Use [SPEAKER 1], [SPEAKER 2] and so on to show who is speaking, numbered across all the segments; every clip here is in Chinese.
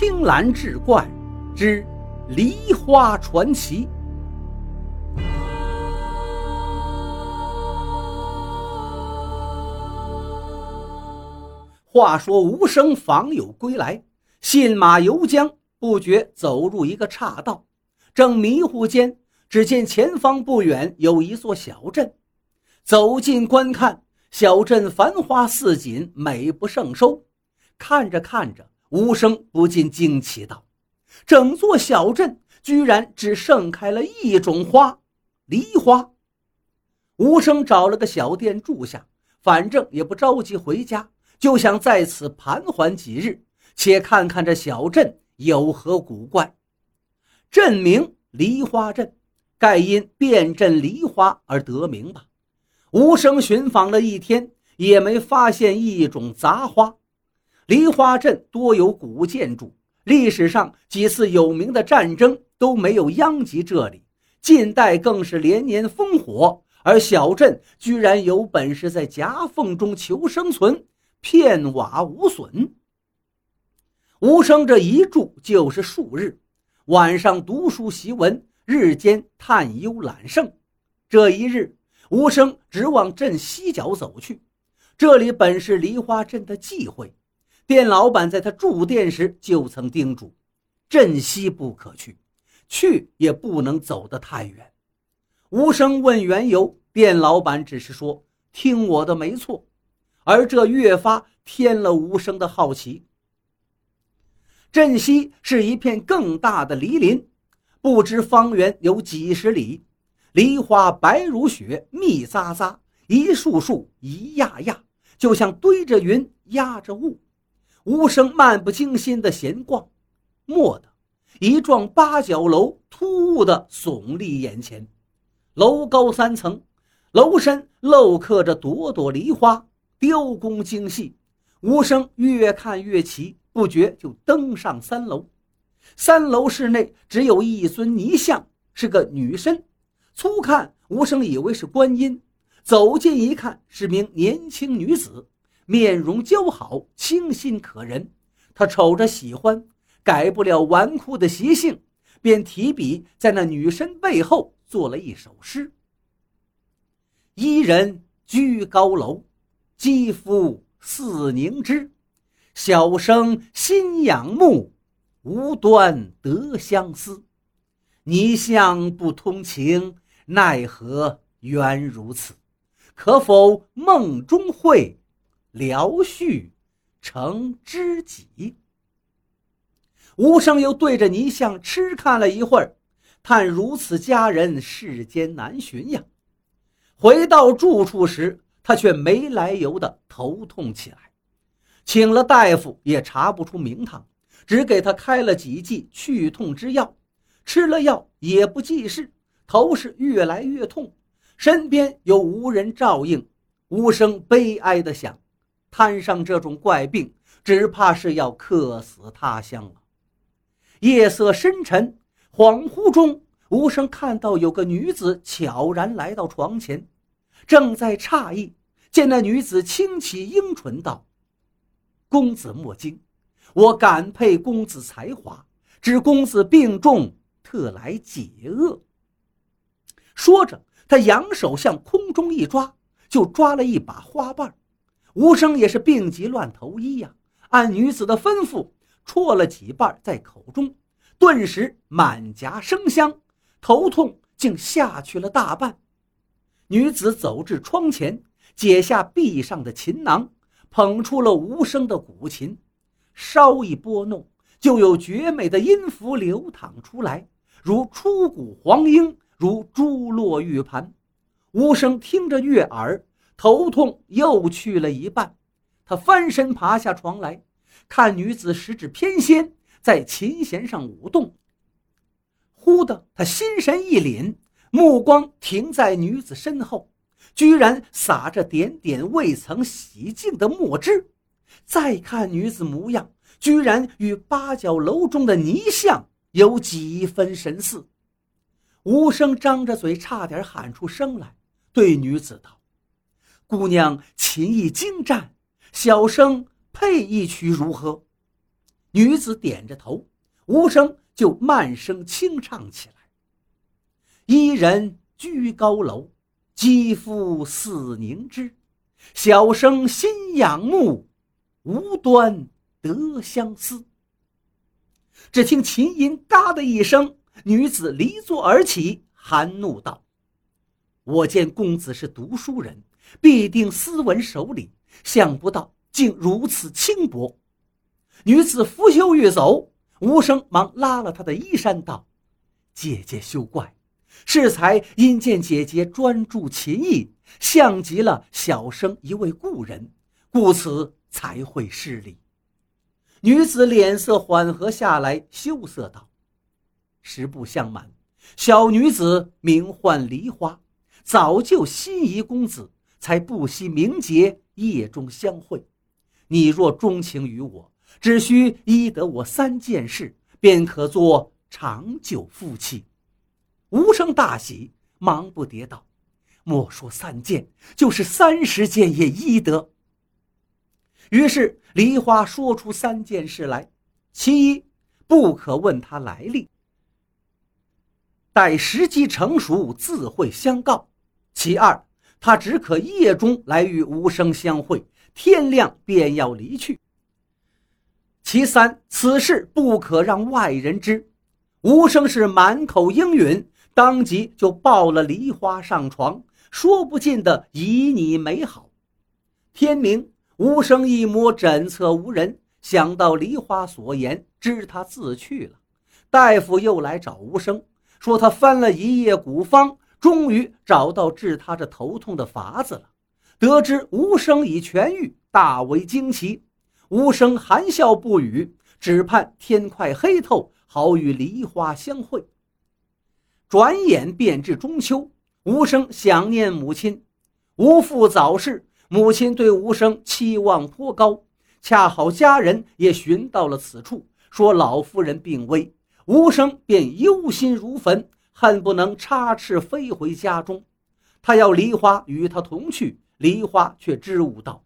[SPEAKER 1] 青蓝志怪之梨花传奇。话说吴生访友归来，信马由缰，不觉走入一个岔道，正迷糊间，只见前方不远有一座小镇。走近观看，小镇繁花似锦，美不胜收。看着看着，吴生不禁惊奇道：“整座小镇居然只盛开了一种花——梨花。”吴生找了个小店住下，反正也不着急回家。就想在此盘桓几日，且看看这小镇有何古怪。镇名梨花镇，盖因遍镇梨花而得名吧。吴生寻访了一天，也没发现一种杂花。梨花镇多有古建筑，历史上几次有名的战争都没有殃及这里，近代更是连年烽火，而小镇居然有本事在夹缝中求生存。片瓦无损。吴生这一住就是数日，晚上读书习文，日间探幽揽胜。这一日，吴生直往镇西角走去。这里本是梨花镇的忌讳，店老板在他住店时就曾叮嘱：镇西不可去，去也不能走得太远。吴生问缘由，店老板只是说：“听我的，没错。”而这越发添了无声的好奇。镇西是一片更大的梨林，不知方圆有几十里，梨花白如雪，密匝匝，一束束，一压压，就像堆着云压着雾。无声漫不经心的闲逛，蓦地，一幢八角楼突兀地耸立眼前，楼高三层，楼身镂刻着朵朵梨花。雕工精细，吴生越看越奇，不觉就登上三楼。三楼室内只有一尊泥像，是个女身。粗看，吴生以为是观音，走近一看，是名年轻女子，面容姣好，清新可人。他瞅着喜欢，改不了纨绔的习性，便提笔在那女身背后做了一首诗：“伊人居高楼。”肌肤似凝脂，小生心仰慕，无端得相思。泥像不通情，奈何缘如此？可否梦中会，聊叙成知己？吴生又对着泥像痴看了一会儿，叹如此佳人世间难寻呀。回到住处时。他却没来由的头痛起来，请了大夫也查不出名堂，只给他开了几剂去痛之药，吃了药也不济事，头是越来越痛，身边又无人照应，无声悲哀的想，摊上这种怪病，只怕是要客死他乡了。夜色深沉，恍惚中，无声看到有个女子悄然来到床前。正在诧异，见那女子轻启樱唇道：“公子莫惊，我感佩公子才华，知公子病重，特来解厄。”说着，他扬手向空中一抓，就抓了一把花瓣。无声也是病急乱投医呀，按女子的吩咐戳了几瓣在口中，顿时满颊生香，头痛竟下去了大半。女子走至窗前，解下臂上的琴囊，捧出了无声的古琴，稍一拨弄，就有绝美的音符流淌出来，如出谷黄莺，如珠落玉盘。无声听着悦耳，头痛又去了一半。他翻身爬下床来，看女子十指偏跹，在琴弦上舞动。忽的，他心神一凛。目光停在女子身后，居然洒着点点未曾洗净的墨汁。再看女子模样，居然与八角楼中的泥像有几分神似。无声张着嘴，差点喊出声来，对女子道：“姑娘琴艺精湛，小生配一曲如何？”女子点着头，无声就慢声轻唱起来：“伊人居高楼，肌肤似凝脂。小生心仰慕，无端得相思。”只听琴音“嘎”的一声，女子离座而起，含怒道：“我见公子是读书人，必定斯文守礼，想不到竟如此轻薄。”女子拂袖欲走，无声忙拉了她的衣衫，道：“姐姐休怪，适才因见姐姐专注琴艺，像极了小生一位故人，故此才会失礼。”女子脸色缓和下来，羞涩道：“实不相瞒，小女子名唤梨花，早就心仪公子，才不惜名节夜中相会。你若钟情于我。”只需依得我三件事，便可做长久夫妻。无声大喜，忙不迭道：“莫说三件，就是三十件也依得。”于是梨花说出三件事来：其一，不可问他来历，待时机成熟，自会相告；其二，他只可夜中来与无声相会，天亮便要离去。其三，此事不可让外人知。无声是满口应允，当即就抱了梨花上床，说不尽的旖旎美好。天明，无声一摸枕侧无人，想到梨花所言，知他自去了。大夫又来找无声，说他翻了一夜古方，终于找到治他这头痛的法子了。得知吴生已痊愈，大为惊奇。吴生含笑不语，只盼天快黑透，好与梨花相会。转眼便至中秋，吴生想念母亲，吴父早逝，母亲对吴生期望颇高。恰好家人也寻到了此处，说老夫人病危，吴生便忧心如焚，恨不能插翅飞回家中。他要梨花与他同去，梨花却支吾道：“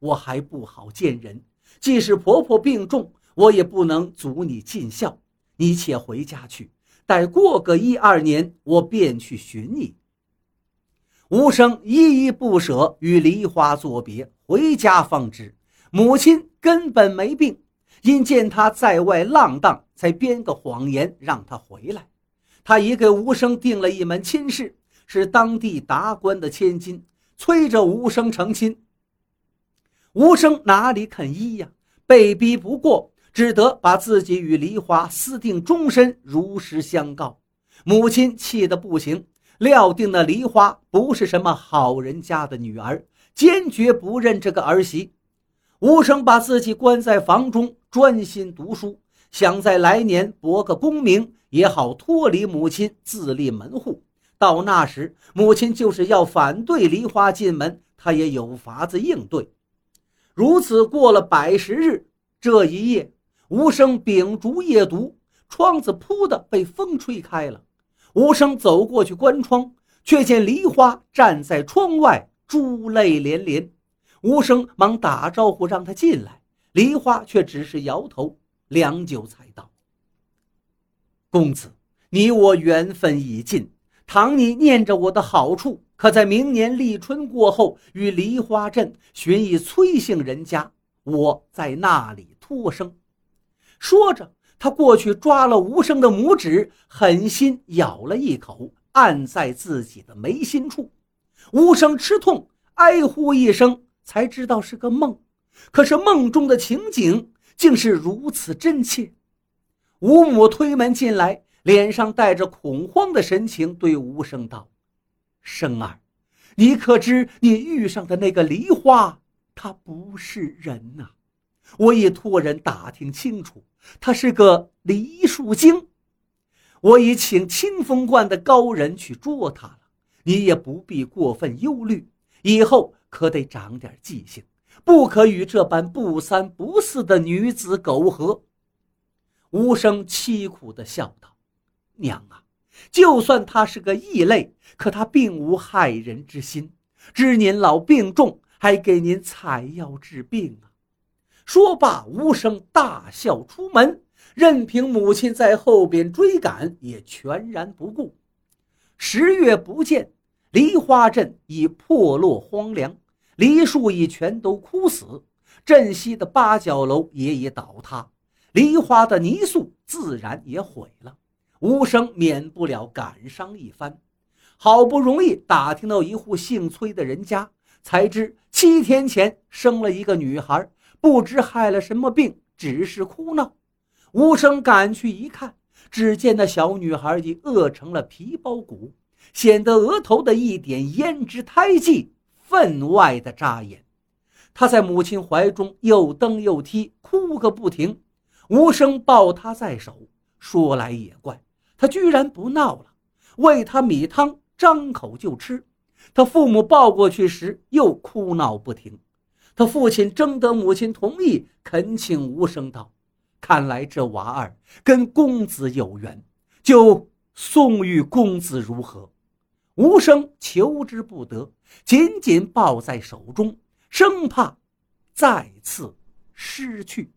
[SPEAKER 1] 我还不好见人。”即使婆婆病重，我也不能阻你尽孝。你且回家去，待过个一二年，我便去寻你。无声依依不舍，与梨花作别，回家方知母亲根本没病，因见他在外浪荡，才编个谎言让他回来。他已给吴生定了一门亲事，是当地达官的千金，催着吴生成亲。吴生哪里肯依呀？被逼不过，只得把自己与梨花私定终身，如实相告。母亲气得不行，料定那梨花不是什么好人家的女儿，坚决不认这个儿媳。吴生把自己关在房中，专心读书，想在来年博个功名，也好脱离母亲，自立门户。到那时，母亲就是要反对梨花进门，他也有法子应对。如此过了百十日，这一夜，无声秉烛夜读，窗子扑的被风吹开了。无声走过去关窗，却见梨花站在窗外，珠泪连连。无声忙打招呼让他进来，梨花却只是摇头。良久才道：“公子，你我缘分已尽，倘你念着我的好处。”可在明年立春过后，与梨花镇寻一崔姓人家，我在那里托生。说着，他过去抓了无声的拇指，狠心咬了一口，按在自己的眉心处。无声吃痛，哀呼一声，才知道是个梦。可是梦中的情景竟是如此真切。吴母推门进来，脸上带着恐慌的神情，对吴声道。生儿，你可知你遇上的那个梨花，她不是人呐！我已托人打听清楚，她是个梨树精。我已请清风观的高人去捉她了。你也不必过分忧虑，以后可得长点记性，不可与这般不三不四的女子苟合。无声凄苦地笑道：“娘啊！”就算她是个异类，可她并无害人之心。知您老病重，还给您采药治病啊！说罢，无声大笑出门，任凭母亲在后边追赶，也全然不顾。十月不见，梨花镇已破落荒凉，梨树已全都枯死，镇西的八角楼也已倒塌，梨花的泥塑自然也毁了。无声免不了感伤一番，好不容易打听到一户姓崔的人家，才知七天前生了一个女孩，不知害了什么病，只是哭闹。无声赶去一看，只见那小女孩已饿成了皮包骨，显得额头的一点胭脂胎记分外的扎眼。他在母亲怀中又蹬又踢，哭个不停。无声抱她在手，说来也怪。他居然不闹了，喂他米汤，张口就吃。他父母抱过去时又哭闹不停。他父亲征得母亲同意，恳请无声道：“看来这娃儿跟公子有缘，就送与公子如何？”无声求之不得，紧紧抱在手中，生怕再次失去。